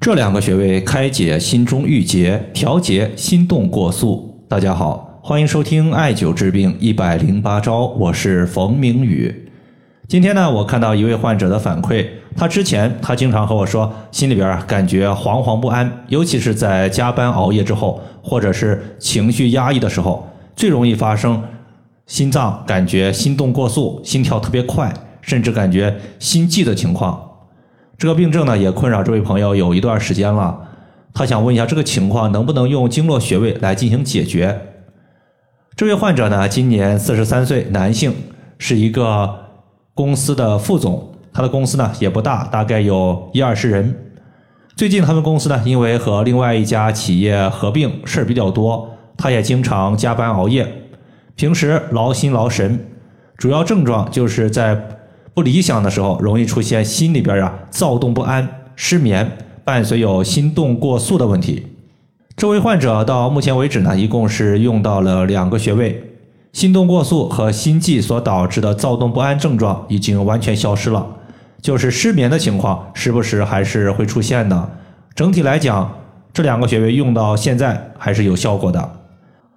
这两个穴位开解心中郁结，调节心动过速。大家好，欢迎收听艾灸治病一百零八招，我是冯明宇。今天呢，我看到一位患者的反馈，他之前他经常和我说，心里边啊感觉惶惶不安，尤其是在加班熬夜之后，或者是情绪压抑的时候，最容易发生心脏感觉心动过速，心跳特别快，甚至感觉心悸的情况。这个病症呢，也困扰这位朋友有一段时间了。他想问一下，这个情况能不能用经络穴位来进行解决？这位患者呢，今年四十三岁，男性，是一个公司的副总。他的公司呢也不大，大概有一二十人。最近他们公司呢，因为和另外一家企业合并，事儿比较多，他也经常加班熬夜，平时劳心劳神。主要症状就是在。不理想的时候，容易出现心里边啊躁动不安、失眠，伴随有心动过速的问题。这位患者到目前为止呢，一共是用到了两个穴位，心动过速和心悸所导致的躁动不安症状已经完全消失了，就是失眠的情况时不时还是会出现的。整体来讲，这两个穴位用到现在还是有效果的。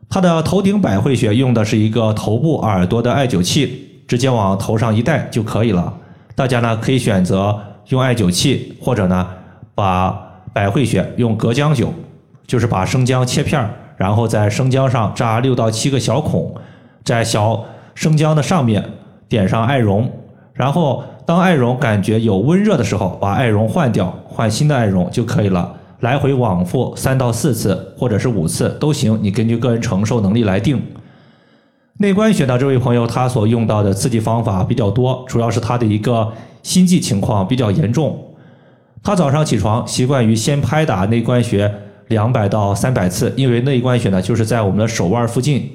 他的头顶百会穴用的是一个头部耳朵的艾灸器。直接往头上一戴就可以了。大家呢可以选择用艾灸器，或者呢把百会穴用隔姜灸，就是把生姜切片儿，然后在生姜上扎六到七个小孔，在小生姜的上面点上艾绒，然后当艾绒感觉有温热的时候，把艾绒换掉，换新的艾绒就可以了。来回往复三到四次，或者是五次都行，你根据个人承受能力来定。内关穴的这位朋友，他所用到的刺激方法比较多，主要是他的一个心悸情况比较严重。他早上起床习惯于先拍打内关穴两百到三百次，因为内关穴呢就是在我们的手腕附近。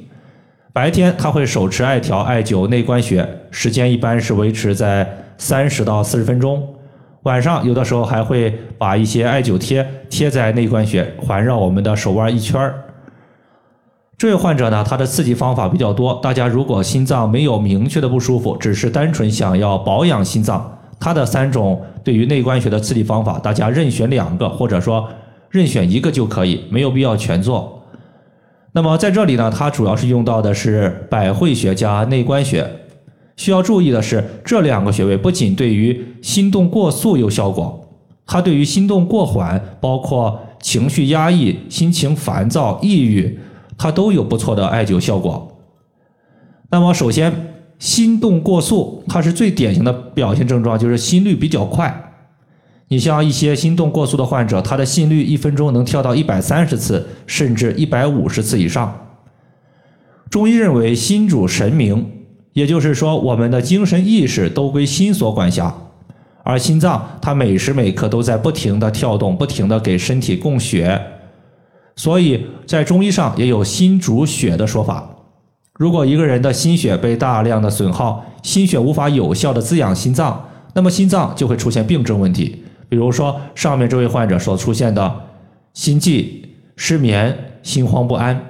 白天他会手持艾条艾灸内关穴，时间一般是维持在三十到四十分钟。晚上有的时候还会把一些艾灸贴贴在内关穴，环绕我们的手腕一圈儿。这位患者呢，他的刺激方法比较多。大家如果心脏没有明确的不舒服，只是单纯想要保养心脏，他的三种对于内关穴的刺激方法，大家任选两个，或者说任选一个就可以，没有必要全做。那么在这里呢，它主要是用到的是百会穴加内关穴。需要注意的是，这两个穴位不仅对于心动过速有效果，它对于心动过缓，包括情绪压抑、心情烦躁、抑郁。它都有不错的艾灸效果。那么，首先，心动过速，它是最典型的表现症状，就是心率比较快。你像一些心动过速的患者，他的心率一分钟能跳到一百三十次，甚至一百五十次以上。中医认为，心主神明，也就是说，我们的精神意识都归心所管辖，而心脏它每时每刻都在不停的跳动，不停的给身体供血。所以在中医上也有心主血的说法。如果一个人的心血被大量的损耗，心血无法有效的滋养心脏，那么心脏就会出现病症问题。比如说上面这位患者所出现的心悸、失眠、心慌不安。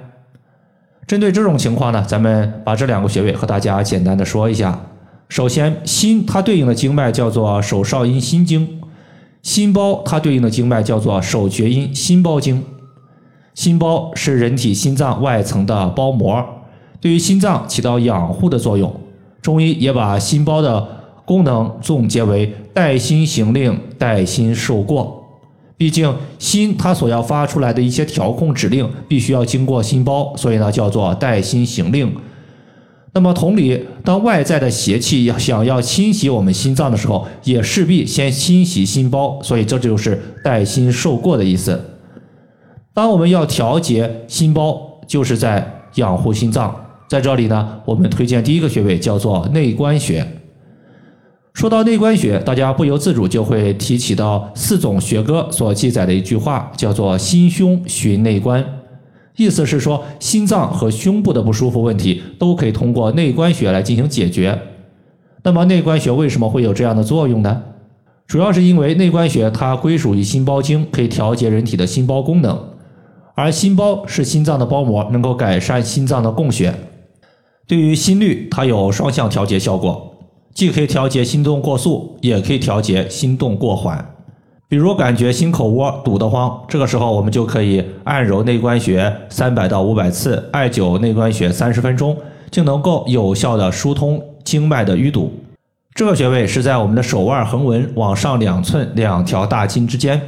针对这种情况呢，咱们把这两个穴位和大家简单的说一下。首先，心它对应的经脉叫做手少阴心经，心包它对应的经脉叫做手厥阴心包经。心包是人体心脏外层的包膜，对于心脏起到养护的作用。中医也把心包的功能总结为带心行令、带心受过。毕竟心它所要发出来的一些调控指令，必须要经过心包，所以呢叫做带心行令。那么同理，当外在的邪气要想要侵袭我们心脏的时候，也势必先侵袭心包，所以这就是带心受过的意思。当我们要调节心包，就是在养护心脏。在这里呢，我们推荐第一个穴位叫做内关穴。说到内关穴，大家不由自主就会提起到四种学歌所记载的一句话，叫做“心胸寻内关”，意思是说心脏和胸部的不舒服问题都可以通过内关穴来进行解决。那么内关穴为什么会有这样的作用呢？主要是因为内关穴它归属于心包经，可以调节人体的心包功能。而心包是心脏的包膜，能够改善心脏的供血。对于心率，它有双向调节效果，既可以调节心动过速，也可以调节心动过缓。比如感觉心口窝堵得慌，这个时候我们就可以按揉内关穴三百到五百次，艾灸内关穴三十分钟，就能够有效的疏通经脉的淤堵。这个穴位是在我们的手腕横纹往上两寸两条大筋之间。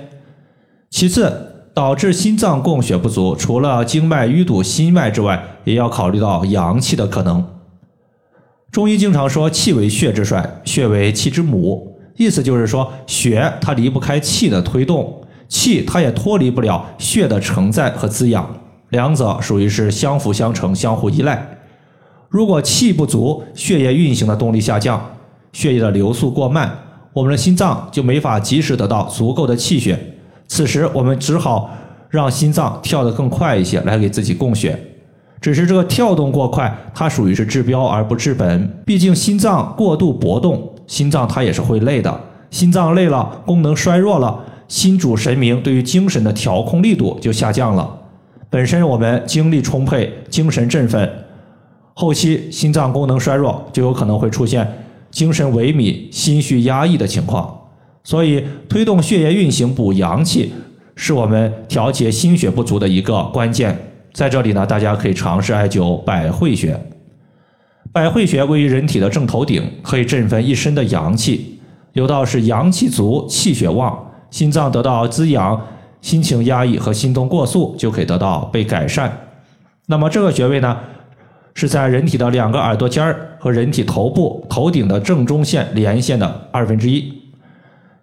其次，导致心脏供血不足，除了经脉淤堵、心脉之外，也要考虑到阳气的可能。中医经常说气为血之帅，血为气之母。意思就是说，血它离不开气的推动，气它也脱离不了血的承载和滋养，两者属于是相辅相成、相互依赖。如果气不足，血液运行的动力下降，血液的流速过慢，我们的心脏就没法及时得到足够的气血。此时我们只好让心脏跳得更快一些，来给自己供血。只是这个跳动过快，它属于是治标而不治本。毕竟心脏过度搏动。心脏它也是会累的，心脏累了，功能衰弱了，心主神明，对于精神的调控力度就下降了。本身我们精力充沛，精神振奋，后期心脏功能衰弱，就有可能会出现精神萎靡、心绪压抑的情况。所以，推动血液运行、补阳气，是我们调节心血不足的一个关键。在这里呢，大家可以尝试艾灸百会穴。百会穴位于人体的正头顶，可以振奋一身的阳气。有道是阳气足，气血旺，心脏得到滋养，心情压抑和心动过速就可以得到被改善。那么这个穴位呢，是在人体的两个耳朵尖儿和人体头部头顶的正中线连线的二分之一。